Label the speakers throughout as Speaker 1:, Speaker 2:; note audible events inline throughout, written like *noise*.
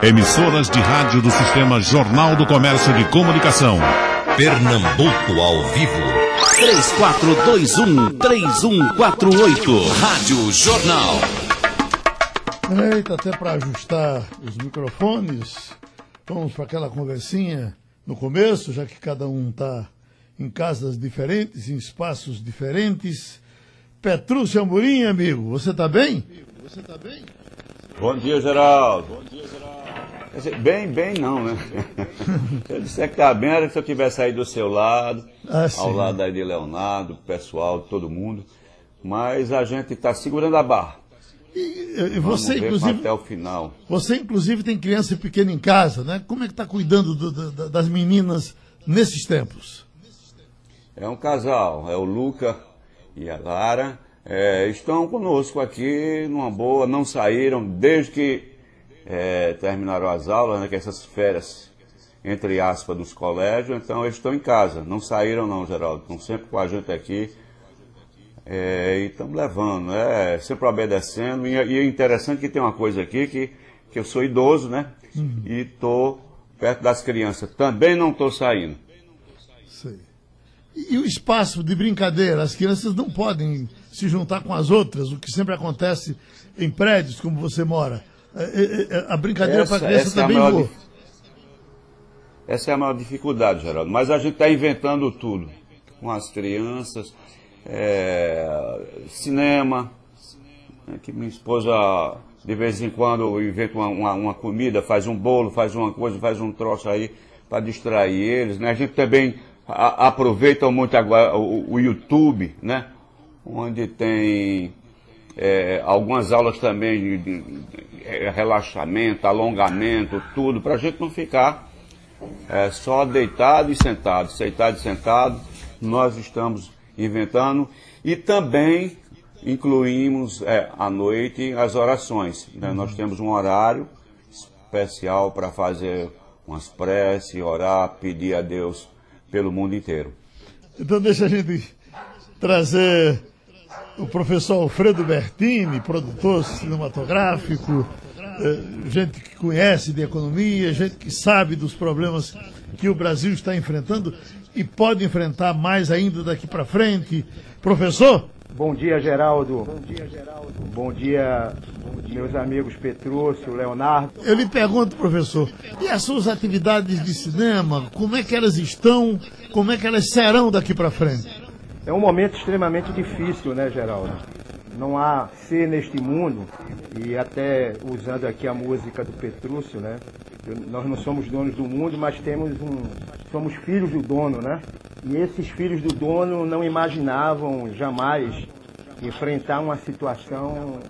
Speaker 1: Emissoras de rádio do Sistema Jornal do Comércio de Comunicação.
Speaker 2: Pernambuco ao vivo. 3421-3148. Rádio Jornal.
Speaker 3: Eita, até para ajustar os microfones, vamos para aquela conversinha no começo, já que cada um está em casas diferentes, em espaços diferentes. Petrúcio Amorim, amigo, você está bem? Você está
Speaker 4: bem? Bom dia, Geraldo. Bom dia, Geraldo. Bem, bem não, né? se *laughs* eu disser que tá bem, era se eu tivesse aí do seu lado, ah, ao lado aí de Leonardo, pessoal, todo mundo. Mas a gente está segurando a barra.
Speaker 3: E, e você, inclusive,
Speaker 4: até o final.
Speaker 3: Você, inclusive, tem criança pequena em casa, né? Como é que está cuidando do, do, das meninas nesses tempos?
Speaker 4: É um casal, é o Luca e a Lara. É, estão conosco aqui numa boa, não saíram desde que é, terminaram as aulas, né, que essas férias, entre aspas, dos colégios, então eles estão em casa, não saíram não, Geraldo, estão sempre com a gente aqui, é, e estamos levando, é, sempre obedecendo, e, e é interessante que tem uma coisa aqui, que, que eu sou idoso, né, uhum. e estou perto das crianças, também não estou saindo.
Speaker 3: Sei. E o espaço de brincadeira, as crianças não podem se juntar com as outras, o que sempre acontece em prédios como você mora. É, é, é, a brincadeira para criança também é voa.
Speaker 4: Essa é a maior dificuldade, Geraldo. Mas a gente está inventando tudo. Com as crianças, é, cinema, né, que minha esposa de vez em quando inventa uma, uma, uma, comida, faz um bolo, faz uma coisa, faz um troço aí para distrair eles. Né? A gente também a, aproveita muito agora o, o YouTube, né? onde tem é, algumas aulas também de, de, de, relaxamento, alongamento, tudo, para a gente não ficar é, só deitado e sentado, deitado e sentado. Nós estamos inventando e também incluímos é, à noite as orações. Né? Nós temos um horário especial para fazer umas preces, orar, pedir a Deus pelo mundo inteiro.
Speaker 3: Então deixa a gente trazer o professor Alfredo Bertini, produtor cinematográfico, eh, gente que conhece de economia, gente que sabe dos problemas que o Brasil está enfrentando e pode enfrentar mais ainda daqui para frente. Professor?
Speaker 5: Bom dia, Geraldo. Bom dia, Geraldo. Bom dia, meus amigos Petrúcio, Leonardo.
Speaker 3: Eu lhe pergunto, professor, e as suas atividades de cinema, como é que elas estão, como é que elas serão daqui para frente?
Speaker 5: É um momento extremamente difícil, né, Geraldo? Não há ser neste mundo, e até usando aqui a música do Petrúcio, né? Nós não somos donos do mundo, mas temos um. somos filhos do dono, né? E esses filhos do dono não imaginavam jamais enfrentar uma situação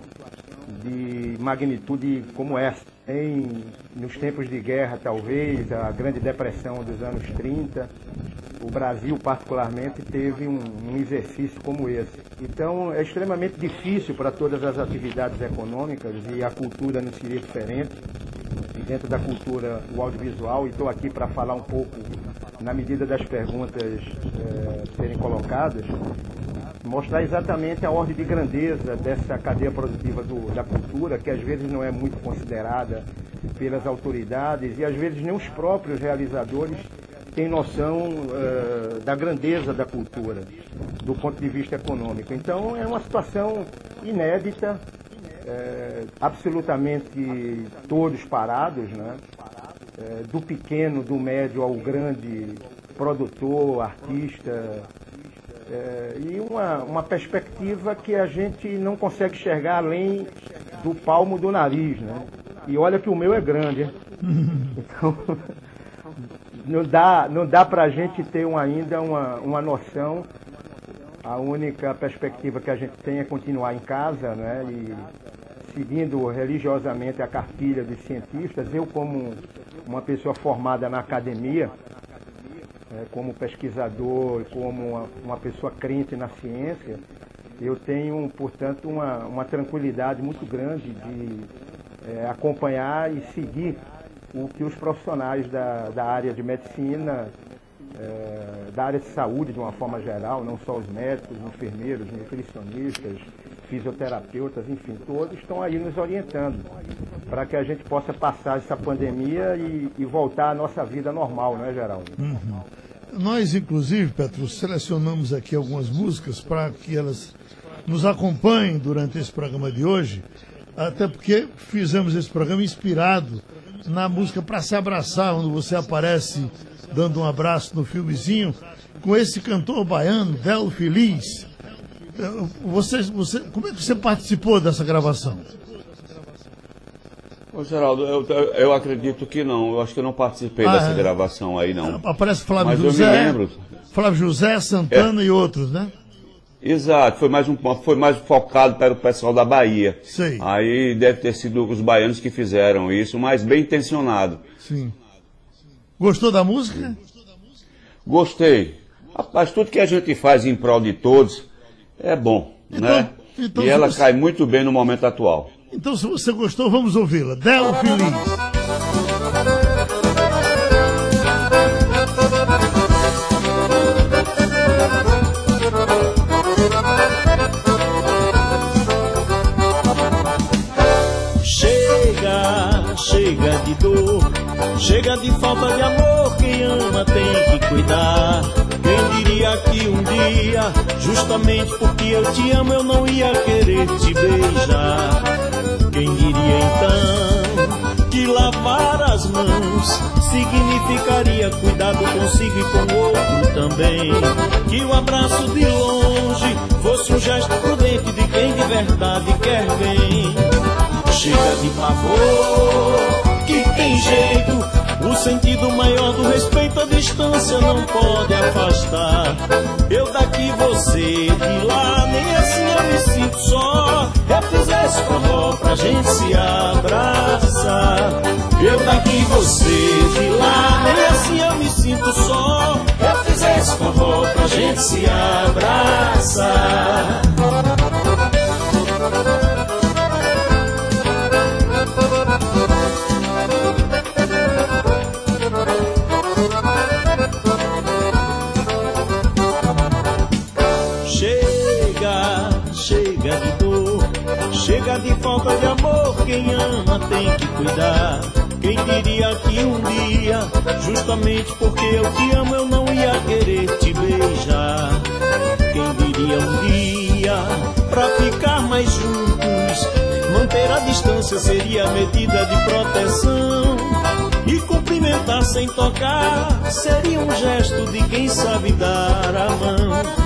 Speaker 5: de magnitude como essa. Em, nos tempos de guerra, talvez, a Grande Depressão dos anos 30, o Brasil, particularmente, teve um, um exercício como esse. Então, é extremamente difícil para todas as atividades econômicas e a cultura não seria diferente. E dentro da cultura, o audiovisual, e estou aqui para falar um pouco, na medida das perguntas é, serem colocadas, mostrar exatamente a ordem de grandeza dessa cadeia produtiva do, da cultura, que às vezes não é muito considerada pelas autoridades e às vezes nem os próprios realizadores têm noção uh, da grandeza da cultura, do ponto de vista econômico. Então é uma situação inédita, uh, absolutamente todos parados, né? Uh, do pequeno, do médio ao grande produtor, artista, é, e uma, uma perspectiva que a gente não consegue enxergar além do palmo do nariz, né? E olha que o meu é grande? *laughs* Então, não dá, não dá para a gente ter um, ainda uma, uma noção. A única perspectiva que a gente tem é continuar em casa, né? E seguindo religiosamente a cartilha dos cientistas. Eu, como uma pessoa formada na academia, é, como pesquisador, como uma, uma, pessoa crente na ciência, eu tenho, portanto, uma, uma tranquilidade muito grande de é, acompanhar e seguir o que os profissionais da, da área de medicina, é, da área de saúde de uma forma geral, não só os médicos, enfermeiros, nutricionistas, fisioterapeutas, enfim, todos estão aí nos orientando. para que a gente possa passar essa pandemia e, e, voltar à nossa vida normal, não é, Geraldo?
Speaker 3: Uhum. Nós, inclusive, Petro, selecionamos aqui algumas músicas para que elas nos acompanhem durante esse programa de hoje, até porque fizemos esse programa inspirado na música Para Se Abraçar, onde você aparece dando um abraço no filmezinho, com esse cantor baiano, Del Feliz. Você, você, como é que você participou dessa gravação?
Speaker 4: Ô, Geraldo, eu, eu acredito que não. Eu acho que eu não participei ah, dessa é. gravação aí, não.
Speaker 3: Aparece Flávio Mas José. Eu me lembro. Flávio José, Santana é. e outros, né?
Speaker 4: Exato, foi mais, um, foi mais focado para o pessoal da Bahia.
Speaker 3: Sim.
Speaker 4: Aí deve ter sido os baianos que fizeram isso, mas bem intencionado.
Speaker 3: Sim. Gostou da música?
Speaker 4: Gostei. Rapaz, tudo que a gente faz em prol de todos é bom, então, né? Então, e ela você... cai muito bem no momento atual.
Speaker 3: Então, se você gostou, vamos ouvi-la. Del Feliz.
Speaker 6: Chega, de dor, chega de falta de amor. Quem ama tem que cuidar. Quem diria que um dia, justamente porque eu te amo, eu não ia querer te beijar? Quem diria então que lavar as mãos significaria cuidado consigo e com o outro também? Que o abraço de longe fosse um gesto prudente de quem de verdade quer bem. Chega de pavor, que tem jeito o sentido maior do respeito à distância não pode afastar. Eu daqui, você de lá, nem assim eu me sinto só. Eu fizesse forró pra gente se abraçar. Eu daqui, você de lá, nem assim eu me sinto só. Eu fizesse forró pra gente se abraçar. Chega de falta de amor, quem ama tem que cuidar. Quem diria que um dia, justamente porque eu te amo, eu não ia querer te beijar. Quem diria um dia, pra ficar mais juntos, manter a distância seria medida de proteção. E cumprimentar sem tocar seria um gesto de quem sabe dar a mão.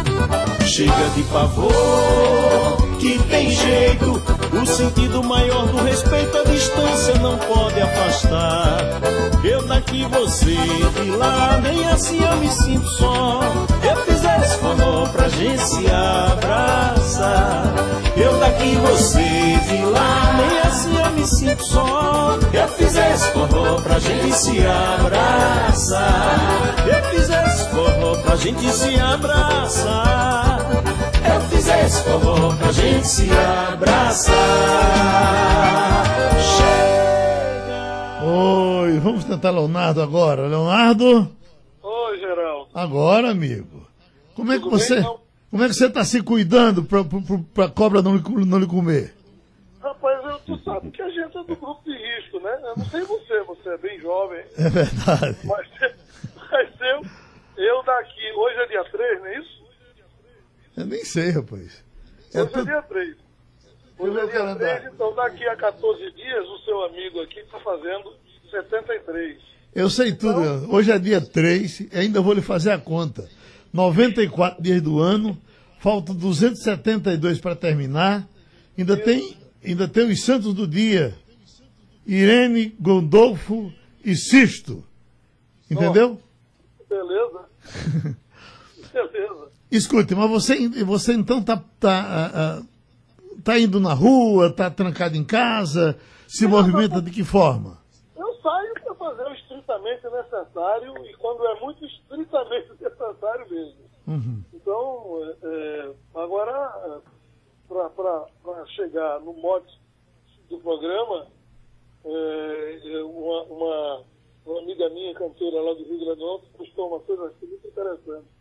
Speaker 6: Chega de pavor, que tem jeito. O sentido maior do respeito à distância não pode afastar. Eu daqui, você de lá, nem assim eu me sinto só. Eu fizesse forró pra gente se abraçar. Eu daqui, você de lá, nem assim eu me sinto só. Eu fizesse forró pra gente se abraçar. Eu fizesse forró pra gente se abraçar eu fizesse forró pra gente se abraçar. Chega.
Speaker 3: Oi, vamos tentar Leonardo agora. Leonardo?
Speaker 7: Oi, Geraldo.
Speaker 3: Agora, amigo. Como é que você. Bem, como é que você está se cuidando para a cobra não, não lhe comer?
Speaker 7: Rapaz, eu, tu sabe que a gente é do grupo de risco, né? Eu não sei você, você é bem jovem.
Speaker 3: É verdade.
Speaker 7: Mas, *laughs* mas eu, eu daqui, hoje é dia 3, não é isso?
Speaker 3: Eu nem sei, rapaz.
Speaker 7: É Hoje é, é dia 3. Hoje é dia 3, então daqui a 14 dias o seu amigo aqui está fazendo 73.
Speaker 3: Eu sei tudo. Então... Hoje é dia 3, ainda vou lhe fazer a conta. 94 dias do ano, faltam 272 para terminar. Ainda tem, ainda tem os santos do dia. Irene, Gondolfo e Sisto. Entendeu?
Speaker 7: Beleza. *laughs* beleza.
Speaker 3: Escute, mas você, você então está tá, uh, tá indo na rua, está trancado em casa, se movimenta de que forma?
Speaker 7: Eu saio para fazer o estritamente necessário e quando é muito estritamente *laughs* necessário mesmo. Uhum. Então, é, é agora, para chegar no mote do programa, é, é, uma, uma, uma, amiga minha, cantora lá do Rio Grande do Norte, postou uma coisa muito interessante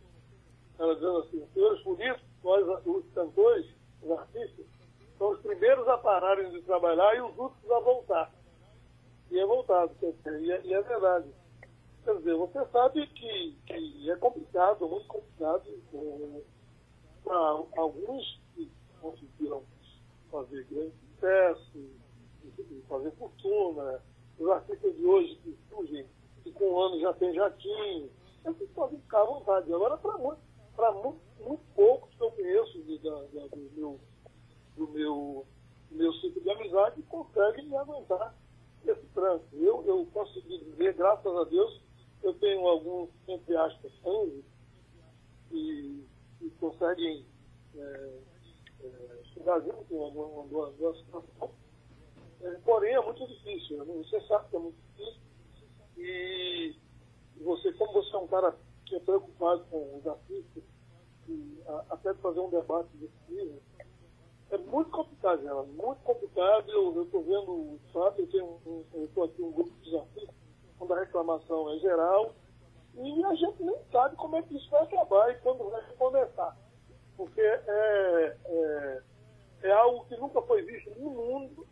Speaker 7: ela dizendo assim, senhores políticos, nós, os cantores, os artistas, são os primeiros a pararem de trabalhar e os últimos a voltar. e é voltado. E é, e é verdade. Quer dizer, você sabe que, que é complicado, muito complicado para alguns que conseguiram fazer grande sucesso, fazer fortuna, os artistas de hoje que surgem, que com um ano já tem jatinho, esses podem ficar à vontade. Agora, para muito, muito, muito poucos que eu conheço de, do meu, do meu, meu ciclo de amizade, conseguem me aguentar esse trânsito. Eu, eu consegui dizer, graças a Deus, eu tenho alguns, entre aspas, anjos que, que conseguem é, é, chegar junto em alguma, alguma situação. É, porém, é muito difícil. Né? Você sabe que é muito difícil. E você, como você é um cara é preocupado com os artistas, e, a, até de fazer um debate desse nível, é muito complicado, ela, muito complicado. Eu estou vendo o fato, eu tenho eu estou aqui um grupo de desafios, quando a reclamação é geral, e a gente nem sabe como é que isso vai acabar e quando vai começar. Porque é, é, é algo que nunca foi visto no mundo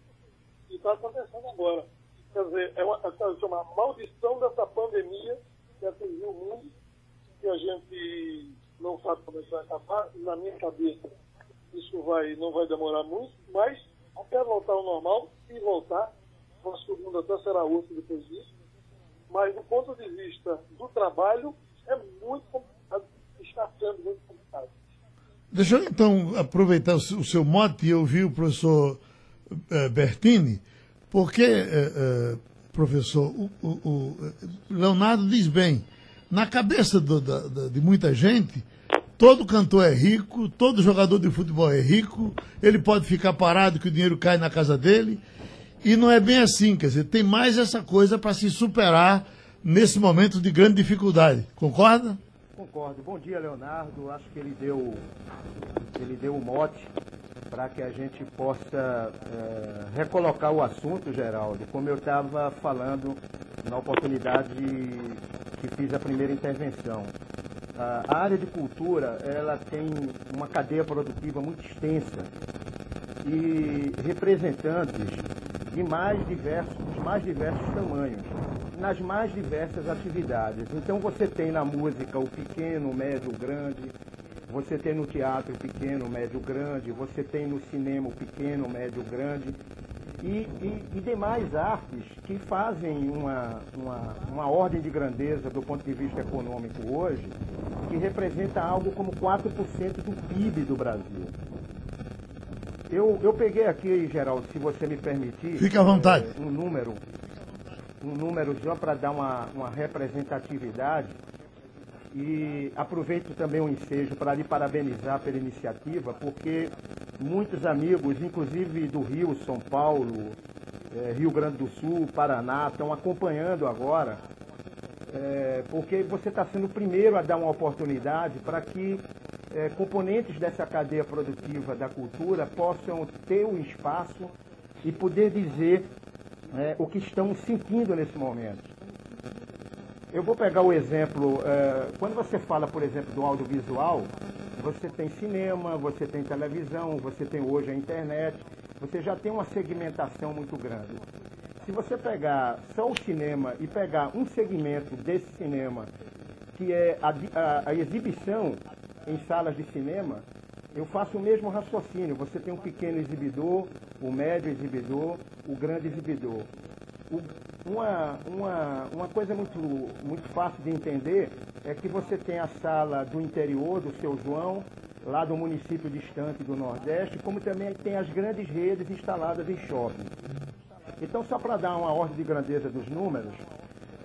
Speaker 7: e está acontecendo agora. Quer dizer, é uma, é uma maldição dessa pandemia que atingiu o mundo, que a gente não sabe como é vai acabar. Na minha cabeça, isso vai, não vai demorar muito, mas até voltar ao normal, e voltar, nosso mundo até será outro depois disso. Mas do ponto de vista do trabalho, é muito complicado, está sendo muito complicado.
Speaker 3: Deixa eu então aproveitar o seu mote e ouvir o professor uh, Bertini, porque, uh, uh, professor, o, Leonardo diz bem, na cabeça do, da, da, de muita gente, Todo cantor é rico, todo jogador de futebol é rico, ele pode ficar parado que o dinheiro cai na casa dele. E não é bem assim, quer dizer, tem mais essa coisa para se superar nesse momento de grande dificuldade. Concorda?
Speaker 5: Concordo. Bom dia, Leonardo. Acho que ele deu, ele deu o mote para que a gente possa é, recolocar o assunto, Geraldo, como eu estava falando na oportunidade que fiz a primeira intervenção. A área de cultura, ela tem uma cadeia produtiva muito extensa e representantes de mais diversos, mais diversos tamanhos, nas mais diversas atividades. Então você tem na música o pequeno, o médio, o grande, você tem no teatro o pequeno, o médio, o grande, você tem no cinema o pequeno, o médio, o grande, e, e, e, demais artes que fazem uma, uma, uma ordem de grandeza do ponto de vista econômico hoje, que representa algo como 4% do PIB do Brasil. Eu, eu peguei aqui, Geraldo, se você me permitir.
Speaker 3: Fique à vontade.
Speaker 5: É, um número, um número só para dar uma, uma representatividade. E aproveito também o ensejo para lhe parabenizar pela iniciativa, porque muitos amigos, inclusive do Rio, São Paulo, é, Rio Grande do Sul, Paraná, estão acompanhando agora, é, porque você está sendo o primeiro a dar uma oportunidade para que é, componentes dessa cadeia produtiva da cultura possam ter um espaço e poder dizer o que estão sentindo nesse momento. Eu vou pegar o exemplo, é, quando você fala, por exemplo, do audiovisual, você tem cinema, você tem televisão, você tem hoje a internet, você já tem uma segmentação muito grande. Se você pegar só o cinema e pegar um segmento desse cinema, que é a, a, a exibição em salas de cinema, eu faço o mesmo raciocínio. Você tem um pequeno exibidor, o médio exibidor, o grande exibidor. Uma, uma, uma coisa muito, muito fácil de entender é que você tem a sala do interior do seu João, lá do município distante do Nordeste, como também tem as grandes redes instaladas em shopping. Então, só para dar uma ordem de grandeza dos números,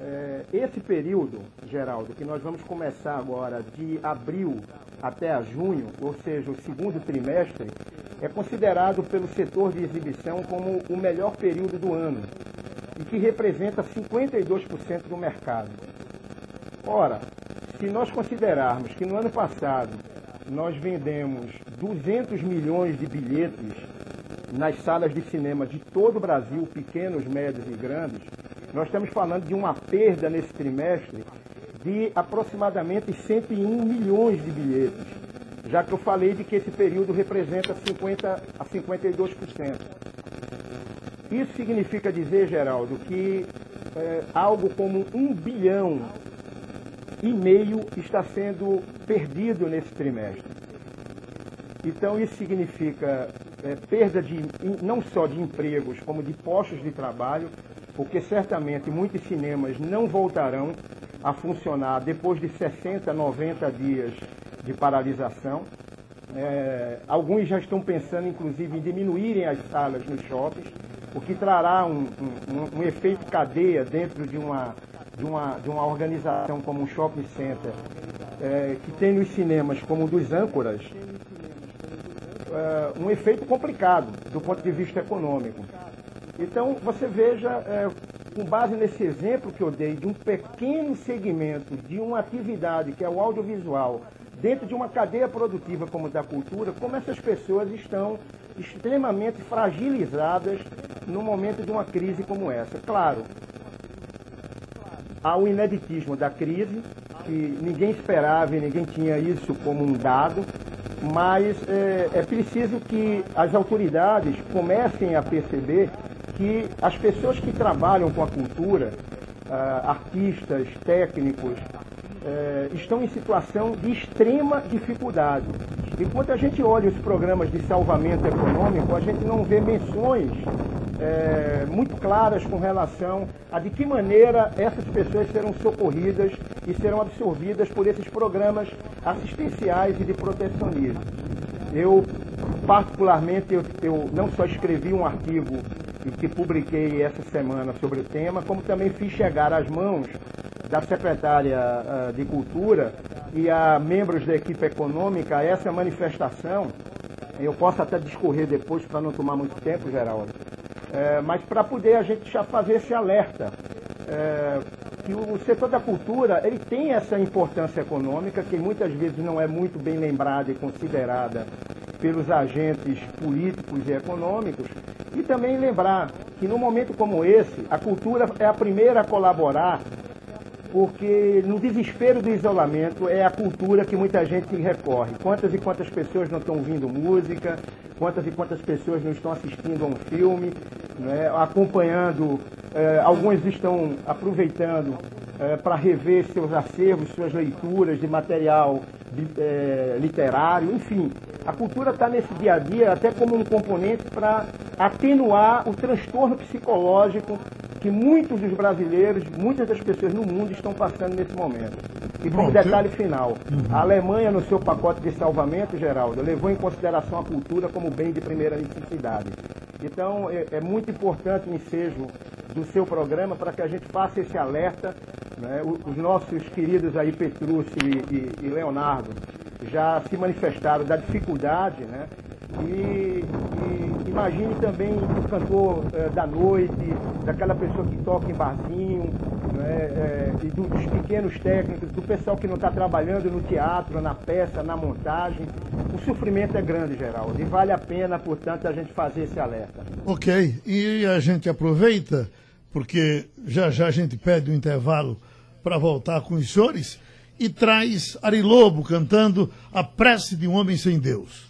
Speaker 5: é, esse período, Geraldo, que nós vamos começar agora de abril até junho, ou seja, o segundo trimestre, é considerado pelo setor de exibição como o melhor período do ano e que representa 52% do mercado. Ora, se nós considerarmos que no ano passado nós vendemos 200 milhões de bilhetes nas salas de cinema de todo o Brasil, pequenos, médios e grandes, nós estamos falando de uma perda nesse trimestre de aproximadamente 101 milhões de bilhetes, já que eu falei de que esse período representa 50 a 52%. Isso significa dizer, Geraldo, que é, algo como um bilhão e meio está sendo perdido nesse trimestre. Então isso significa é, perda de não só de empregos, como de postos de trabalho, porque certamente muitos cinemas não voltarão a funcionar depois de 60, 90 dias de paralisação. É, alguns já estão pensando, inclusive, em diminuírem as salas nos shoppings, o que trará um, um, um efeito cadeia dentro de uma, de uma, de uma organização como um shopping center, é, que tem nos cinemas como dos âncoras, é, um efeito complicado do ponto de vista econômico. Então, você veja, é, com base nesse exemplo que eu dei, de um pequeno segmento de uma atividade que é o audiovisual, dentro de uma cadeia produtiva como da cultura, como essas pessoas estão extremamente fragilizadas no momento de uma crise como essa. Claro, há o ineditismo da crise, que ninguém esperava e ninguém tinha isso como um dado, mas é, é preciso que as autoridades comecem a perceber que as pessoas que trabalham com a cultura, uh, artistas, técnicos, uh, estão em situação de extrema dificuldade. Enquanto a gente olha os programas de salvamento econômico, a gente não vê menções é, muito claras com relação a de que maneira essas pessoas serão socorridas e serão absorvidas por esses programas assistenciais e de protecionismo. Eu, particularmente, eu, eu não só escrevi um artigo que publiquei essa semana sobre o tema, como também fiz chegar às mãos da secretária uh, de Cultura e a membros da equipe econômica essa manifestação. Eu posso até discorrer depois para não tomar muito tempo, Geraldo, é, mas para poder a gente já fazer esse alerta. É, que o setor da cultura ele tem essa importância econômica que muitas vezes não é muito bem lembrada e considerada pelos agentes políticos e econômicos e também lembrar que no momento como esse a cultura é a primeira a colaborar porque no desespero do isolamento é a cultura que muita gente recorre. Quantas e quantas pessoas não estão ouvindo música, quantas e quantas pessoas não estão assistindo a um filme, né, acompanhando, eh, alguns estão aproveitando eh, para rever seus acervos, suas leituras de material eh, literário, enfim. A cultura está nesse dia a dia até como um componente para atenuar o transtorno psicológico que muitos dos brasileiros, muitas das pessoas no mundo estão passando nesse momento. E por um detalhe final, uhum. a Alemanha, no seu pacote de salvamento, Geraldo, levou em consideração a cultura como bem de primeira necessidade. Então, é, é muito importante o ensejo do seu programa para que a gente faça esse alerta. Né? Os nossos queridos aí, Petrúcio e, e, e Leonardo, já se manifestaram da dificuldade né, e, e imagine também o cantor é, da noite, daquela pessoa que toca em barzinho, né, é, e dos pequenos técnicos, do pessoal que não está trabalhando no teatro, na peça, na montagem. O sofrimento é grande, Geraldo, e vale a pena, portanto, a gente fazer esse alerta.
Speaker 3: Ok, e a gente aproveita, porque já já a gente pede um intervalo para voltar com os senhores e traz Ari Lobo cantando A Prece de um Homem Sem Deus.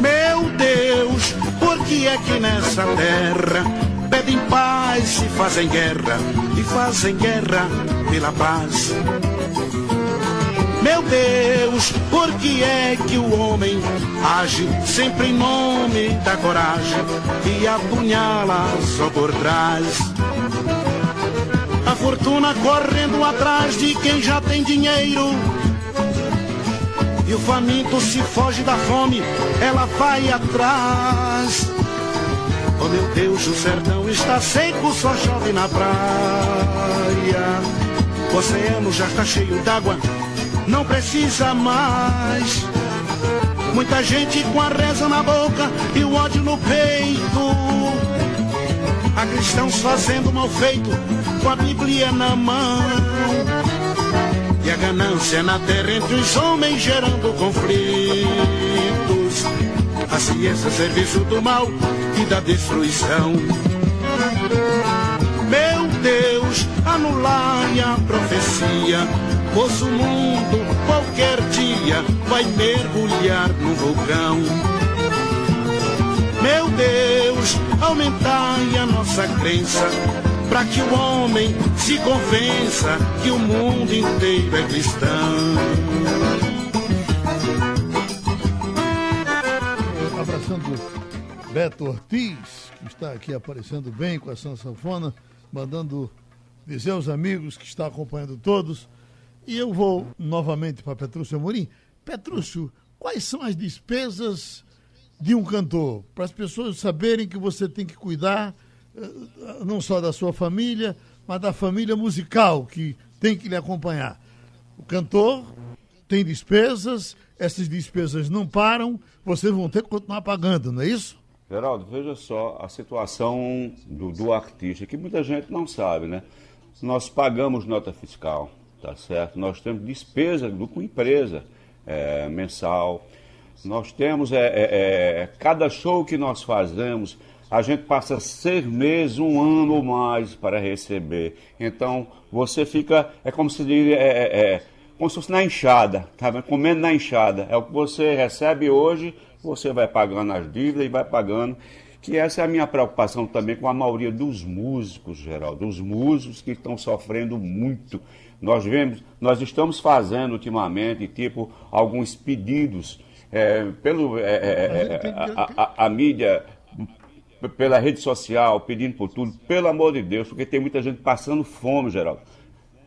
Speaker 8: Meu Deus, por que é que nessa terra pedem paz e fazem guerra, e fazem guerra pela paz? Meu Deus, por que é que o homem age sempre em nome da coragem e apunhala só por trás? A fortuna correndo atrás de quem já tem dinheiro. E o faminto se foge da fome, ela vai atrás. Oh meu Deus, o sertão está seco, só chove na praia. O oceano já está cheio d'água não precisa mais. Muita gente com a reza na boca e o ódio no peito. Há cristãos fazendo mal feito com a Bíblia na mão. E a ganância na terra entre os homens gerando conflitos. A ciência serviço do mal e da destruição. Meu Deus anulai a profecia, pois o mundo qualquer dia vai mergulhar no vulcão. Meu Deus, aumentai a nossa crença, para que o homem se convença que o mundo inteiro é cristão.
Speaker 3: Abraçando Beto Ortiz, que está aqui aparecendo bem com a sanfona, mandando dizer aos amigos que está acompanhando todos. E eu vou novamente para Petrúcio Amorim. Petrúcio, quais são as despesas de um cantor? Para as pessoas saberem que você tem que cuidar eh, não só da sua família, mas da família musical que tem que lhe acompanhar. O cantor tem despesas, essas despesas não param, vocês vão ter que continuar pagando, não é isso?
Speaker 4: Geraldo, veja só a situação do, do, artista, que muita gente não sabe, né? Nós pagamos nota fiscal, tá certo? Nós temos despesa com empresa é, mensal. Nós temos, é, é, é, cada show que nós fazemos, a gente passa seis meses, um ano ou mais para receber. Então, você fica, é como se diz, é, é, é, como se fosse na enxada, tá? comendo na enxada. É o que você recebe hoje você vai pagando as dívidas e vai pagando. Que essa é a minha preocupação também com a maioria dos músicos, Geraldo, dos músicos que estão sofrendo muito. Nós vemos, nós estamos fazendo ultimamente, tipo, alguns pedidos é, pelo é, é, é a, a, a mídia pela rede social, pedindo por tudo, pelo amor de Deus, porque tem muita gente passando fome, Geraldo.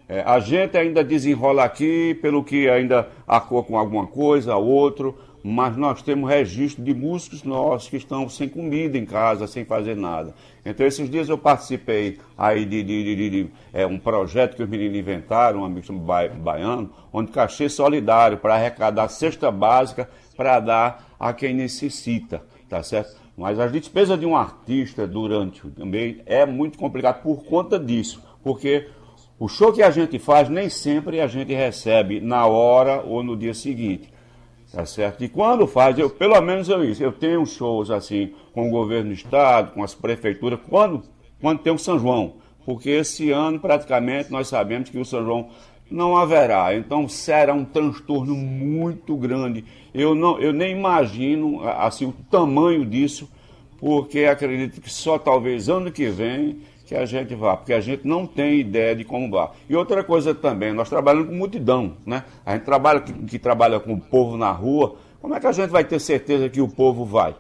Speaker 4: É, a gente ainda desenrola aqui pelo que ainda arcou com alguma coisa, outro, mas nós temos registro de músicos nossos que estão sem comida em casa, sem fazer nada. Então, esses dias eu participei aí de, de, de, de é, um projeto que os meninos inventaram, um amigo ba baiano, onde cachê solidário para arrecadar cesta básica para dar a quem necessita, tá certo? Mas as despesas de um artista durante o mês é muito complicado por conta disso, porque o show que a gente faz nem sempre a gente recebe na hora ou no dia seguinte. Tá certo? E quando faz, eu, pelo menos eu isso, eu tenho shows assim com o governo do estado, com as prefeituras, quando, quando tem o São João. Porque esse ano praticamente nós sabemos que o São João não haverá. Então será um transtorno muito grande. Eu, não, eu nem imagino assim, o tamanho disso, porque acredito que só talvez ano que vem que a gente vá, porque a gente não tem ideia de como vá. E outra coisa também, nós trabalhamos com multidão, né? A gente trabalha que, que trabalha com o povo na rua, como é que a gente vai ter certeza que o povo vai?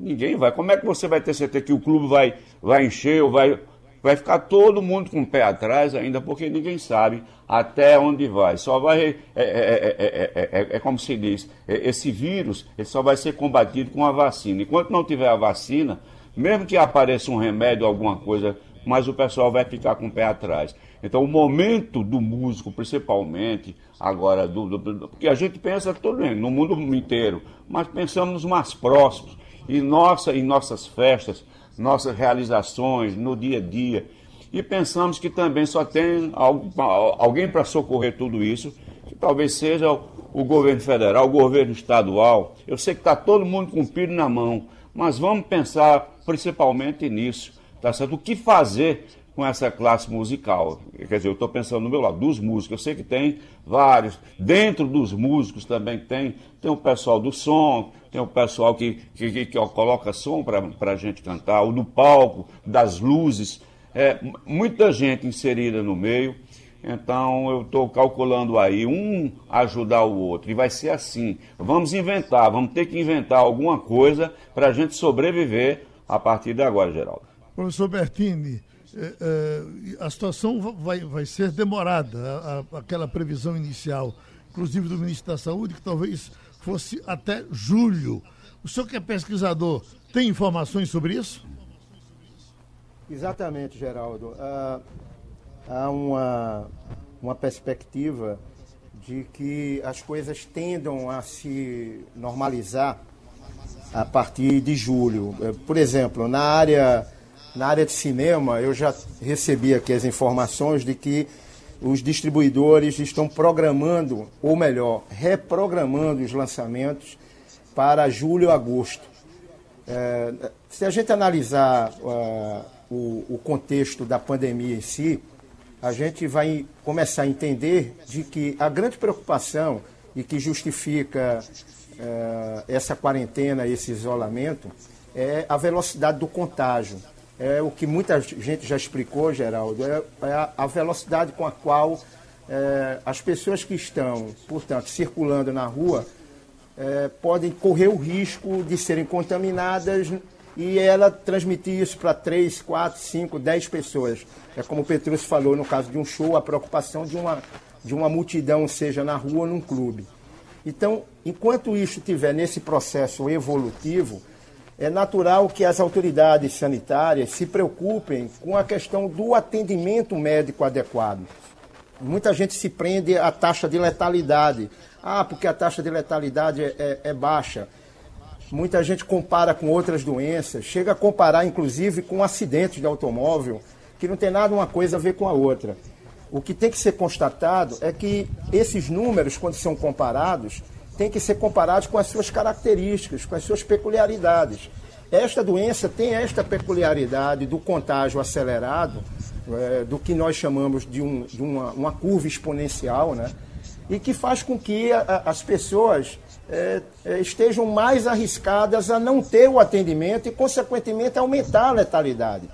Speaker 4: Ninguém vai. Como é que você vai ter certeza que o clube vai, vai encher ou vai. Vai ficar todo mundo com o pé atrás ainda, porque ninguém sabe até onde vai. Só vai. É, é, é, é, como se diz: esse vírus ele só vai ser combatido com a vacina. Enquanto não tiver a vacina, mesmo que apareça um remédio, alguma coisa, mas o pessoal vai ficar com o pé atrás. Então, o momento do músico, principalmente, agora, do, do, porque a gente pensa todo no mundo inteiro, mas pensamos nos mais próximos. E nossa, em nossas festas, nossas realizações, no dia a dia. E pensamos que também só tem alguém para socorrer tudo isso, que talvez seja o governo federal, o governo estadual. Eu sei que está todo mundo com o pino na mão, mas vamos pensar principalmente nisso, tá certo? O que fazer com essa classe musical? Quer dizer, eu estou pensando no meu lado, dos músicos, eu sei que tem vários, dentro dos músicos também tem, tem o pessoal do som, tem o pessoal que, que, que, que coloca som para a gente cantar, o do palco, das luzes, é, muita gente inserida no meio. Então eu estou calculando aí um ajudar o outro. E vai ser assim. Vamos inventar, vamos ter que inventar alguma coisa para a gente sobreviver a partir de agora, Geraldo.
Speaker 3: Professor Bertini, é, é, a situação vai, vai ser demorada, a, a, aquela previsão inicial, inclusive do ministro da Saúde, que talvez fosse até julho. O senhor que é pesquisador, tem informações sobre isso?
Speaker 5: Exatamente, Geraldo. Uh há uma, uma perspectiva de que as coisas tendam a se normalizar a partir de julho. É, por exemplo, na área, na área de cinema, eu já recebi aqui as informações de que os distribuidores estão programando, ou melhor, reprogramando os lançamentos para julho agosto. É, se a gente analisar uh, o, o contexto da pandemia em si, a gente vai começar a entender de que a grande preocupação e que justifica é, essa quarentena, esse isolamento, é a velocidade do contágio. É o que muita gente já explicou, Geraldo, é, é a, a, velocidade com a qual é, as pessoas que estão, portanto, circulando na rua é, podem correr o risco de serem contaminadas e ela transmitir isso para 3, 4, 5, 10 pessoas. É como o Petrus falou no caso de um show, a preocupação de uma, de uma multidão, seja na rua ou num clube. Então, enquanto isso estiver nesse processo evolutivo, é natural que as autoridades sanitárias se preocupem com a questão do atendimento médico adequado. Muita gente se prende à taxa de letalidade. Ah, porque a taxa de letalidade é, é, é baixa. Muita gente compara com outras doenças, chega a comparar inclusive com acidentes de automóvel, que não tem nada uma coisa a ver com a outra. O que tem que ser constatado é que esses números, quando são comparados, têm que ser comparados com as suas características, com as suas peculiaridades. Esta doença tem esta peculiaridade do contágio acelerado, é, do que nós chamamos de, um, de uma, uma, curva exponencial, né? e que faz com que a, as pessoas é, é, estejam mais arriscadas a não ter o atendimento e, consequentemente, aumentar a letalidade.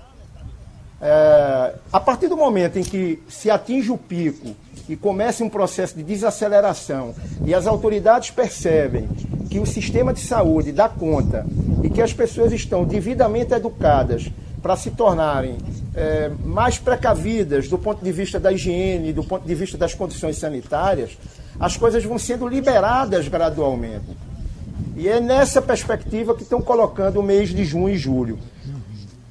Speaker 5: É, a partir do momento em que se atinge o pico e começa um processo de desaceleração e as autoridades percebem que o sistema de saúde dá conta e que as pessoas estão devidamente educadas para se tornarem é, mais precavidas do ponto de vista da higiene, do ponto de vista das condições sanitárias, as coisas vão sendo liberadas gradualmente. E é nessa perspectiva que estão colocando o mês de junho e julho.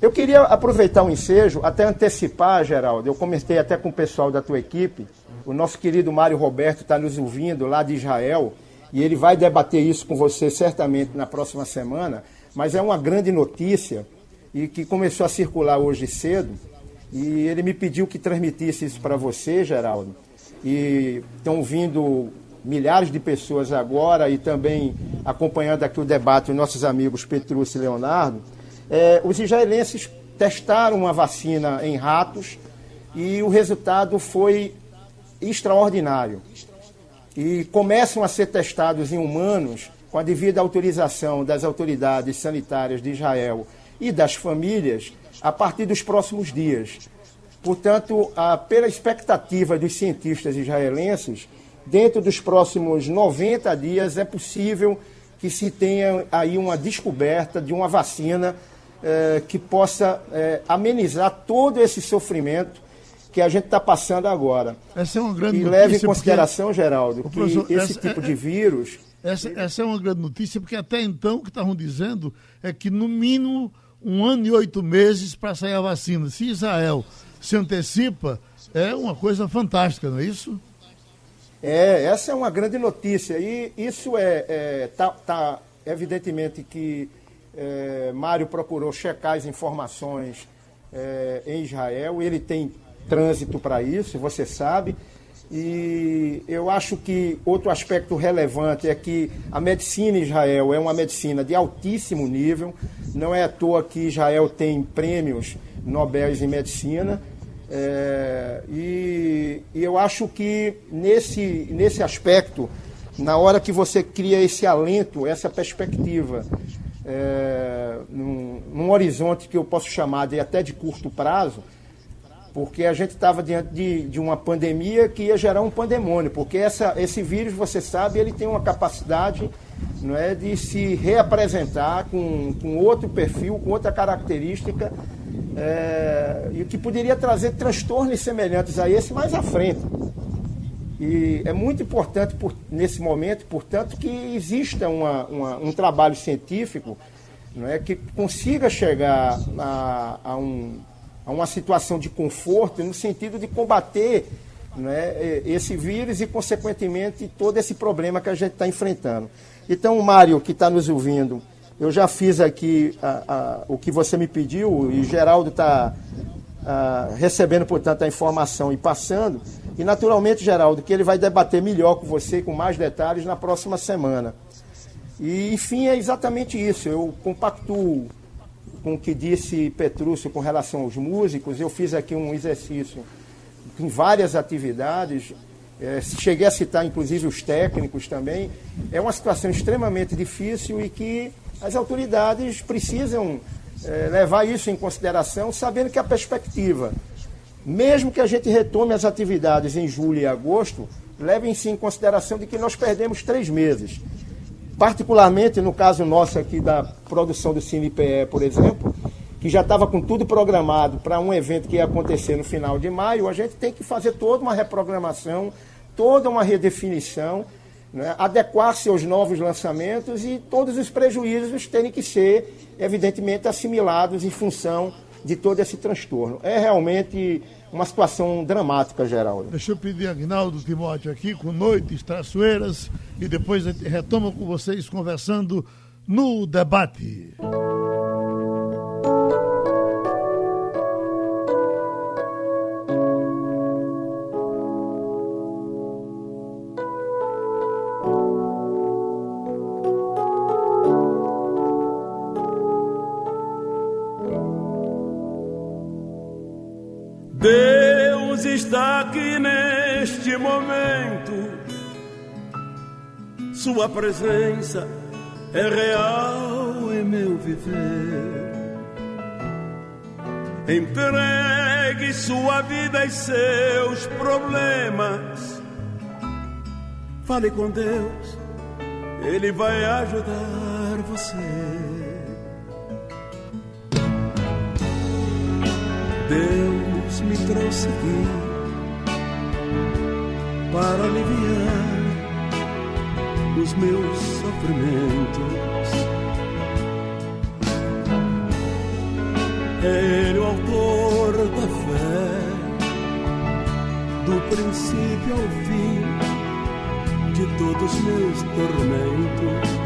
Speaker 5: Eu queria aproveitar o ensejo, até antecipar, Geraldo, eu comentei até com o pessoal da tua equipe, o nosso querido Mário Roberto está nos ouvindo lá de Israel, e ele vai debater isso com você certamente na próxima semana, mas é uma grande notícia e que começou a circular hoje cedo, e ele me pediu que transmitisse isso para você, Geraldo, e estão vindo milhares de pessoas agora e também acompanhando aqui o debate os nossos amigos Petrúcio e Leonardo, é, os israelenses testaram uma vacina em ratos e o resultado foi extraordinário. E começam a ser testados em humanos com a devida autorização das autoridades sanitárias de Israel e das famílias a partir dos próximos dias. Portanto, a, pela expectativa dos cientistas israelenses, dentro dos próximos 90 dias é possível que se tenha aí uma descoberta de uma vacina é, que possa é, amenizar todo esse sofrimento que a gente está passando agora.
Speaker 3: Essa é uma grande
Speaker 5: e
Speaker 3: notícia.
Speaker 5: E leve em consideração, porque... Geraldo, que esse essa, tipo é, de vírus.
Speaker 3: Essa, essa é uma grande notícia, porque até então o que estavam dizendo é que no mínimo um ano e oito meses para sair a vacina. Se Israel se antecipa, é uma coisa fantástica, não é isso?
Speaker 5: É, essa é uma grande notícia. E isso é, é tá, tá evidentemente que é, Mário procurou checar as informações é, em Israel, ele tem trânsito para isso, você sabe. E eu acho que outro aspecto relevante é que a medicina em Israel é uma medicina de altíssimo nível. Não é à toa que Israel tem prêmios Nobel em medicina. É, e, e, eu acho que nesse, nesse aspecto, na hora que você cria esse alento, essa perspectiva é, num, num, horizonte que eu posso chamar de até de curto prazo, porque a gente estava diante de, de, uma pandemia que ia gerar um pandemônio, porque essa, esse vírus, você sabe, ele tem uma capacidade não é, de se reapresentar com, com outro perfil, com outra característica, é, e que poderia trazer transtornos semelhantes a esse mais à frente. E é muito importante, por, nesse momento, portanto, que exista uma, uma, um trabalho científico não é, que consiga chegar a, a, um, a uma situação de conforto no sentido de combater não é, esse vírus e, consequentemente, todo esse problema que a gente está enfrentando. Então, Mário, que está nos ouvindo, eu já fiz aqui a, a, o que você me pediu e Geraldo está recebendo, portanto, a informação e passando. E, naturalmente, Geraldo, que ele vai debater melhor com você, com mais detalhes, na próxima semana. E, enfim, é exatamente isso. Eu compactuo com o que disse Petrúcio com relação aos músicos. Eu fiz aqui um exercício em várias atividades, é, cheguei a citar inclusive os técnicos também. É uma situação extremamente difícil e que as autoridades precisam é, levar isso em consideração, sabendo que a perspectiva, mesmo que a gente retome as atividades em julho e agosto, levem-se em consideração de que nós perdemos três meses. Particularmente no caso nosso aqui da produção do CinePE, por exemplo, que já estava com tudo programado para um evento que ia acontecer no final de maio, a gente tem que fazer toda uma reprogramação, toda uma redefinição, né, adequar-se aos novos lançamentos e todos os prejuízos terem que ser, evidentemente, assimilados em função de todo esse transtorno. É realmente uma situação dramática, Geraldo.
Speaker 3: Deixa eu pedir Agnaldo Timóteo aqui com Noites Traçoeiras e depois retoma com vocês conversando no debate.
Speaker 9: Está aqui neste momento. Sua presença é real em meu viver. Entregue sua vida e seus problemas. Fale com Deus, Ele vai ajudar você. Deus me trouxe aqui para aliviar os meus sofrimentos. É Ele o autor da fé, do princípio ao fim de todos os meus tormentos.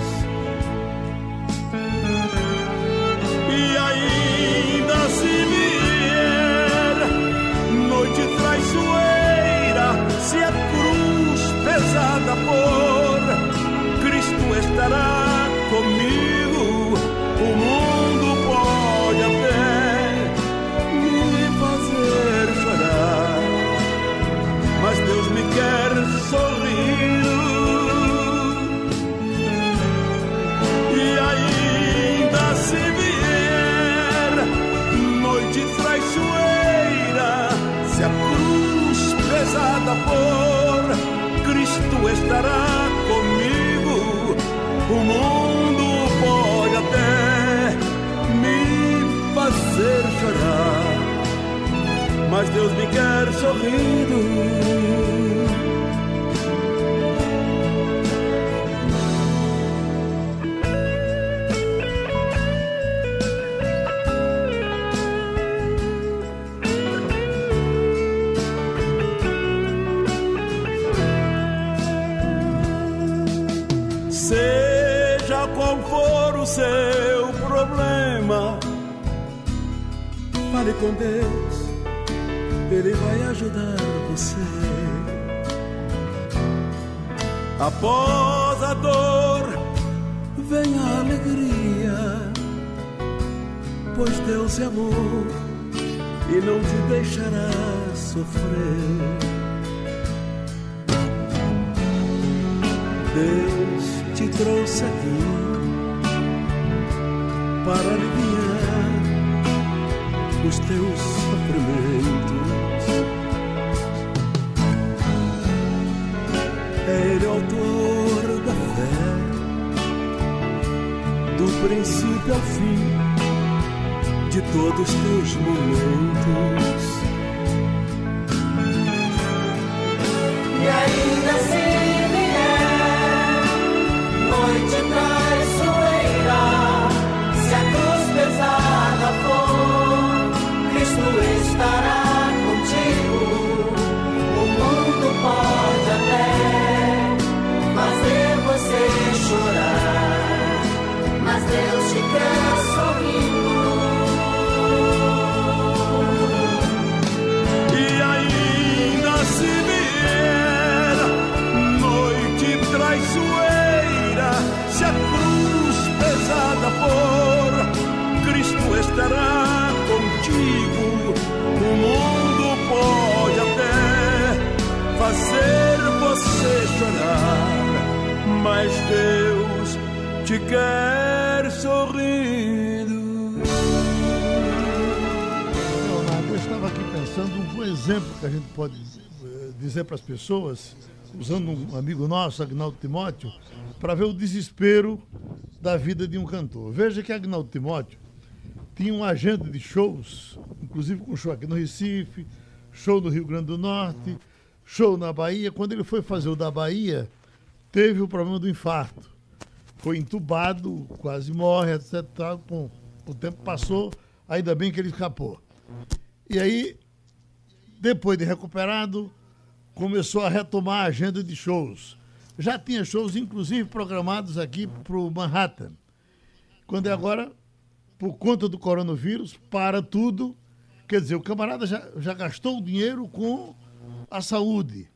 Speaker 9: Cristo com Deus, Ele vai ajudar você. Após a dor, vem a alegria, pois Deus é amor e não te deixará sofrer. Deus te trouxe aqui para aliviar os teus sofrimentos. É Ele autor da fé, do princípio ao fim de todos os teus momentos.
Speaker 10: E ainda se estará contigo. O mundo pode até fazer você chorar, mas Deus te quer sorrindo.
Speaker 3: Eu estava aqui pensando um exemplo que a gente pode eh, dizer para as pessoas, usando um amigo nosso, Agnaldo Timóteo, para ver o desespero da vida de um cantor. Veja que Agnaldo Timóteo tinha um agenda de shows, inclusive com show aqui no Recife, show no Rio Grande do Norte, show na Bahia. Quando ele foi fazer o da Bahia, teve o problema do infarto. Foi entubado, quase morre, etc. Bom, o tempo passou, ainda bem que ele escapou. E aí, depois de recuperado, começou a retomar a agenda de shows. Já tinha shows, inclusive, programados aqui para o Manhattan. Quando é agora, por conta do coronavírus, para tudo. Quer dizer, o camarada já, já gastou o dinheiro com a saúde.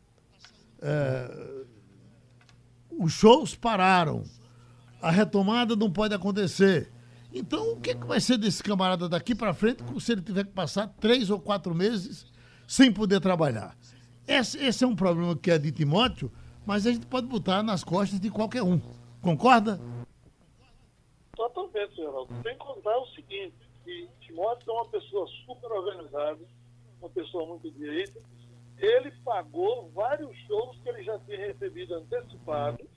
Speaker 3: É, os shows pararam. A retomada não pode acontecer. Então, o que, que vai ser desse camarada daqui para frente se ele tiver que passar três ou quatro meses sem poder trabalhar? Esse, esse é um problema que é de Timóteo, mas a gente pode botar nas costas de qualquer um. Concorda?
Speaker 7: Totalmente, Geraldo. Sem contar o seguinte, que Timóteo é uma pessoa super organizada, uma pessoa muito direita. Ele pagou vários shows que ele já tinha recebido antecipado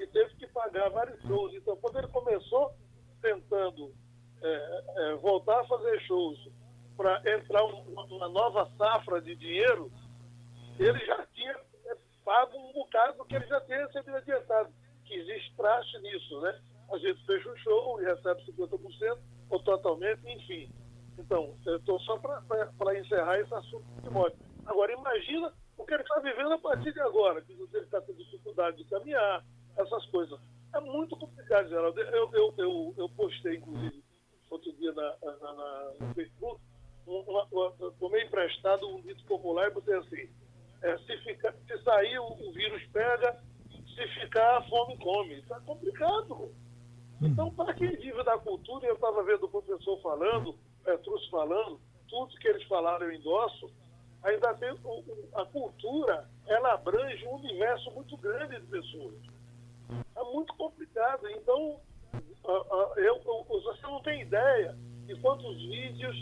Speaker 7: e teve que pagar vários shows. Então, quando ele começou tentando é, é, voltar a fazer shows para entrar uma, uma nova safra de dinheiro, ele já tinha é, pago um bocado do que ele já tinha recebido adiantado. Que existe praxe nisso, né? A gente fecha um show e recebe 50% ou totalmente, enfim. Então, eu estou só para encerrar esse assunto de Timóteo. Agora, imagina o que ele está vivendo a partir de agora, que ele está com dificuldade de caminhar, essas coisas. É muito complicado, Geraldo. Eu, eu, eu, eu postei, inclusive, outro dia na, na, na, no Facebook, uma, uma, tomei emprestado um dito popular e botei assim, é, se, fica, se sair o, o, vírus pega, se ficar a fome come. Está complicado. Então, para quem vive da cultura, eu estava vendo o professor falando, Petrus falando, tudo que eles falaram eu endosso, ainda tem a cultura, ela abrange um universo muito grande de pessoas. É muito complicado. Então, eu, eu, você não tem ideia de quantos vídeos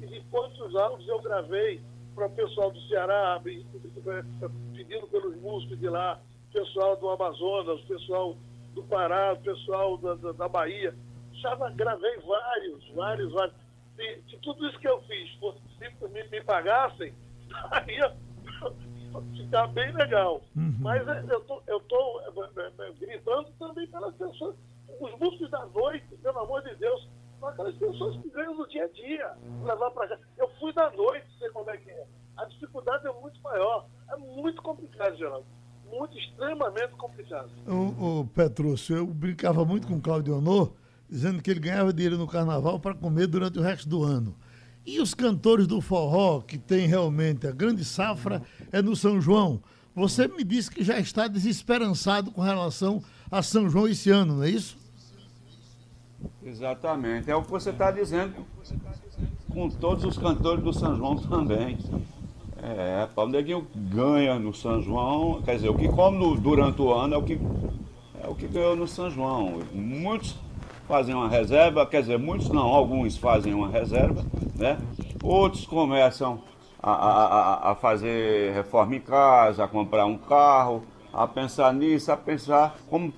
Speaker 7: e de quantos áudios eu gravei para o pessoal do Ceará, pedindo pelos músicos de lá, pessoal do Amazonas, pessoal do Pará, o pessoal da, da, da Bahia. Já gravei vários, vários, vários. Se, se, tudo isso que eu fiz fosse, se me, me pagassem, *laughs* ia ficar bem legal.
Speaker 3: Uhum.
Speaker 7: Mas é, eu tô, eu tô é, é, gritando também pelas pessoas. Os músicos da noite, pelo amor de Deus, são aquelas pessoas que ganham no dia a dia, levar para. Eu fui da noite, sei como é que é. A dificuldade é muito maior. É muito complicado, Geraldo muito, extremamente complicado.
Speaker 3: O, o Petrúcio, eu brincava muito com o Claudio Honor, dizendo que ele ganhava dinheiro no carnaval para comer durante o resto do ano. E os cantores do forró, que tem realmente a grande safra, é no São João. Você me disse que já está desesperançado com relação a São João esse ano, não é isso?
Speaker 4: Exatamente. É o que você está dizendo com todos os cantores do São João também. É, o neguinho ganha no São João, quer dizer, o que come no, durante o ano é o que, é o que ganhou no São João. Muitos fazem uma reserva, quer dizer, muitos não, alguns fazem uma reserva, né? Outros começam a, a, a fazer reforma em casa, a comprar um carro, a pensar nisso, a pensar, como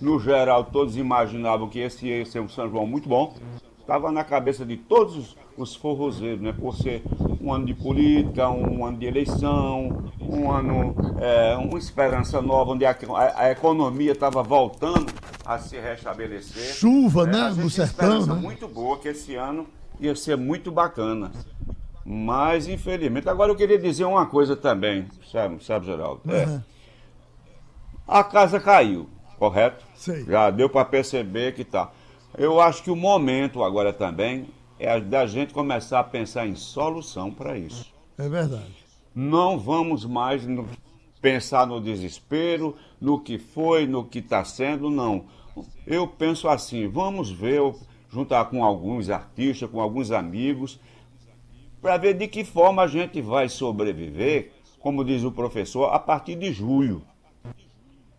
Speaker 4: no geral todos imaginavam que esse ia ser um São João muito bom, estava na cabeça de todos os os forrozeiros, né? Por ser um ano de política, um ano de eleição, um ano, é, uma esperança nova, onde a, a, a economia estava voltando a se restabelecer.
Speaker 3: Chuva, né? No sertão.
Speaker 4: Uma
Speaker 3: né?
Speaker 4: muito boa que esse ano ia ser muito bacana. Mas, infelizmente, agora eu queria dizer uma coisa também, sabe, sabe Geraldo? É,
Speaker 3: Uhum.
Speaker 4: a casa caiu, correto?
Speaker 3: Sei.
Speaker 4: Já deu para perceber que tá. Eu acho que o momento agora também é da gente começar a pensar em solução para isso.
Speaker 3: É verdade.
Speaker 4: Não vamos mais no- pensar no desespero, no que foi, no que está sendo, não. Eu penso assim, vamos ver, juntar com alguns artistas, com alguns amigos, para ver de que forma a gente vai sobreviver, como diz o professor, a partir de julho.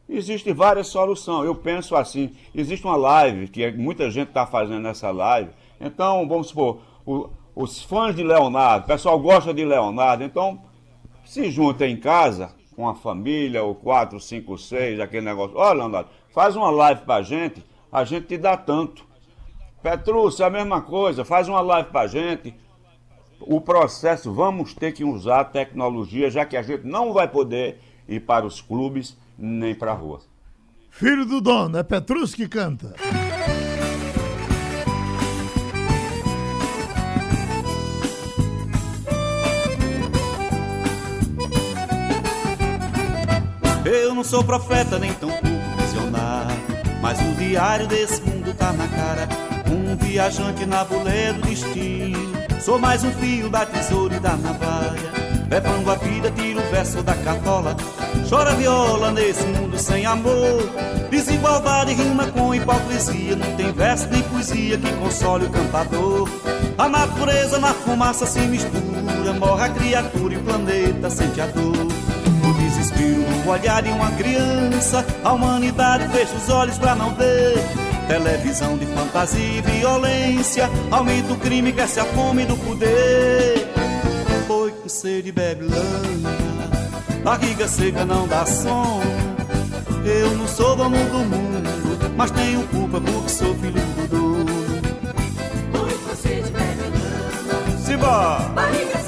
Speaker 4: Existem várias soluções. Eu penso assim: existe uma live, que muita gente está fazendo essa live. Então, vamos supor, o, os fãs de Leonardo, o pessoal gosta de Leonardo, então se junta em casa, com a família, ou quatro, cinco, seis, aquele negócio. Olha, Leonardo, faz uma live pra gente, a gente te dá tanto. Petrúcio, é a mesma coisa, faz uma live pra gente. O processo, vamos ter que usar a tecnologia, já que a gente não vai poder ir para os clubes nem para a rua.
Speaker 3: Filho do dono, é Petrus que canta.
Speaker 11: Eu não sou profeta nem tão visionário, mas o diário desse mundo tá na cara. Um viajante na boleia do destino. Sou mais um fio da tesoura e da navalha. Levando a vida, tiro o verso da cartola. Chora viola nesse mundo sem amor. Desigualdade rima com hipocrisia. Não tem verso nem poesia que console o cantador. A natureza na fumaça se mistura. Morre a criatura e o planeta sente a dor. O desespero no olhar de uma criança. A humanidade fecha os olhos pra não ver. Televisão de fantasia e violência. Aumenta o crime, cresce a fome do poder. Boi com sede bebe lama. Barriga seca não dá sono. Eu não sou dono do mundo, mas tenho culpa porque sou filho do dono.
Speaker 10: Boi com sede bebe lama.
Speaker 11: Simbora!
Speaker 10: Barriga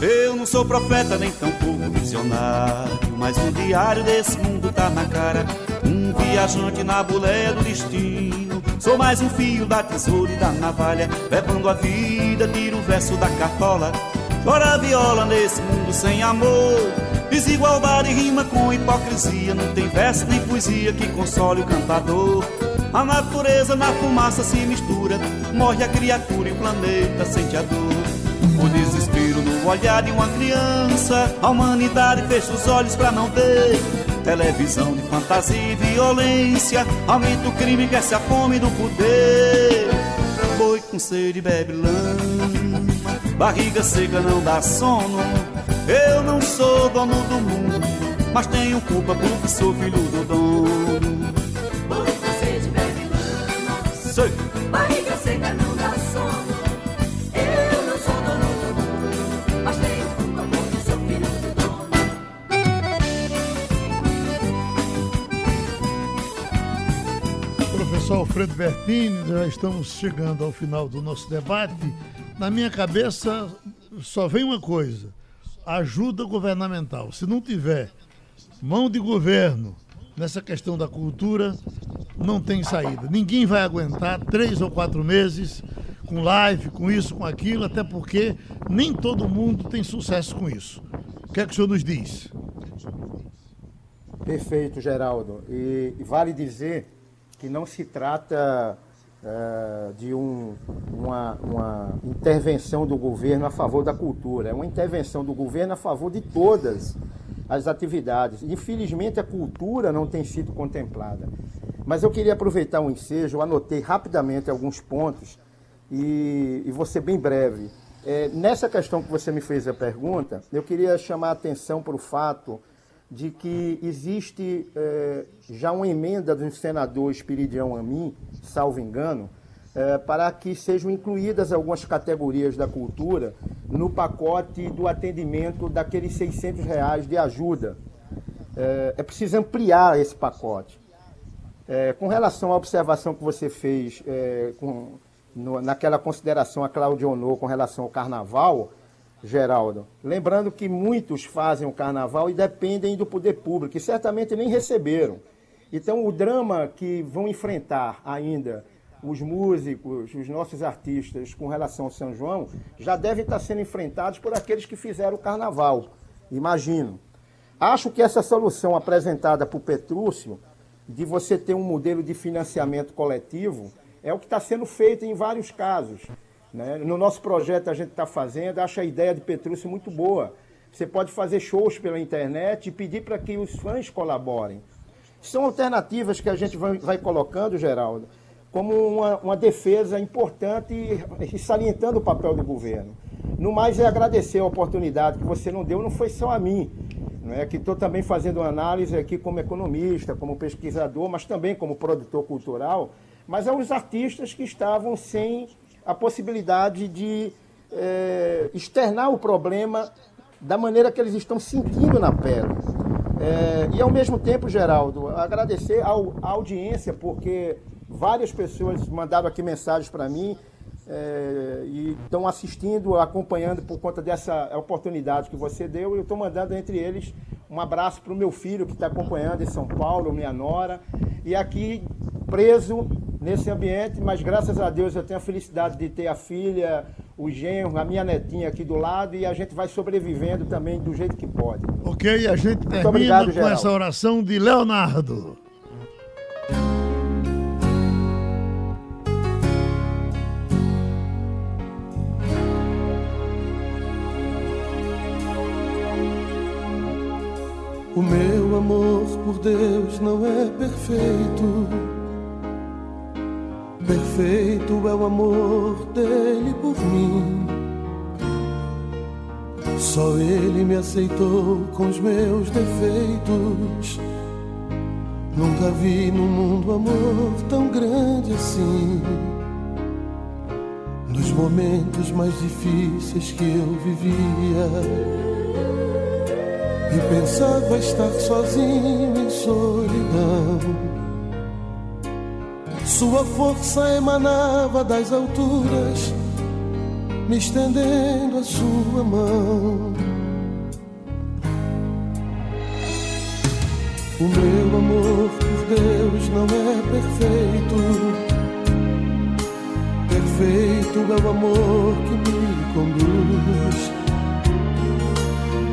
Speaker 10: Eu não sou
Speaker 11: profeta nem tão pouco visionário, mas o diário desse mundo tá na cara. Um viajante na boleia do destino. Sou mais um fio da tesoura e da navalha, levando a vida, tiro o verso da cartola. Chora a viola nesse mundo sem amor. Desigualdade rima com hipocrisia, não tem verso nem poesia que console o cantador. A natureza na fumaça se mistura, morre a criatura e o planeta sente a dor. O desespero no olhar de uma criança. A humanidade fecha os olhos pra não ver. Televisão de fantasia e violência. Aumenta o crime, cresce a fome do poder. Boi com sede bebe lama. Barriga seca não dá sono. Eu não sou dono do mundo, mas tenho culpa porque sou filho do dono.
Speaker 10: Boi com sede bebe lama.
Speaker 11: Sei.
Speaker 10: Barriga seca não
Speaker 3: Alfredo Bertini, já estamos chegando ao final do nosso debate. Na minha cabeça só vem uma coisa: ajuda governamental. Se não tiver mão de governo nessa questão da cultura, não tem saída. Ninguém vai aguentar três ou quatro meses com live, com isso, com aquilo, até porque nem todo mundo tem sucesso com isso. O que é que o senhor nos diz?
Speaker 5: Perfeito, Geraldo. E, vale dizer que não se trata eh, de um- uma, uma intervenção do governo a favor da cultura, é uma intervenção do governo a favor de todas as atividades. Infelizmente, a cultura não tem sido contemplada. Mas eu queria aproveitar o ensejo, eu anotei rapidamente alguns pontos e, e vou ser bem breve. Eh, nessa questão que você me fez a pergunta, eu queria chamar a atenção para o fato de que existe eh, já uma emenda do senador Espiridião Amin, salvo engano, eh, para que sejam incluídas algumas categorias da cultura no pacote do atendimento daqueles 600 reais de ajuda. Eh, é preciso ampliar esse pacote. É, com relação à observação que você fez é, com- no- naquela consideração a Cláudia Honor com relação ao carnaval, Geraldo, lembrando que muitos fazem o carnaval e dependem do poder público, e certamente nem receberam. Então, o drama que vão enfrentar ainda os músicos, os nossos artistas com relação ao São João, já deve estar sendo enfrentados por aqueles que fizeram o carnaval, imagino. Acho que essa solução apresentada por Petrúcio de você ter um modelo de financiamento coletivo é o que está sendo feito em vários casos. Né? No nosso projeto a gente está fazendo, acho a ideia de Petrúcio muito boa. Você pode fazer shows pela internet e pedir para que os fãs colaborem. São alternativas que a gente vai, vai colocando, Geraldo, como uma, uma defesa importante e, salientando o papel do governo. No mais, é agradecer a oportunidade que você não deu, não foi só a mim, não é? que estou também fazendo análise aqui como economista, como pesquisador, mas também como produtor cultural, mas aos artistas que estavam sem a possibilidade de eh, externar o problema da maneira que eles estão sentindo na pele. É, e ao mesmo tempo, Geraldo, agradecer à audiência, porque várias pessoas mandaram aqui mensagens para mim é, e estão assistindo, acompanhando por conta dessa oportunidade que você deu. Eu estou mandando entre eles um abraço para o meu filho que está acompanhando em São Paulo, minha nora, e aqui preso nesse ambiente, mas graças a Deus eu tenho a felicidade de ter a filha, o genro, a minha netinha aqui do lado e a gente vai sobrevivendo também do jeito que pode.
Speaker 3: Ok, a gente termina
Speaker 5: obrigado,
Speaker 3: com
Speaker 5: Geraldo.
Speaker 3: essa oração de Leonardo.
Speaker 12: Deus não é perfeito. Perfeito é o amor dele por mim. Só ele me aceitou com os meus defeitos. Nunca vi no mundo amor tão grande assim. Nos momentos mais difíceis que eu vivia. E pensava estar sozinho em solidão. Sua força emanava das alturas, me estendendo a sua mão. O meu amor por Deus não é perfeito. Perfeito é o amor que me conduz.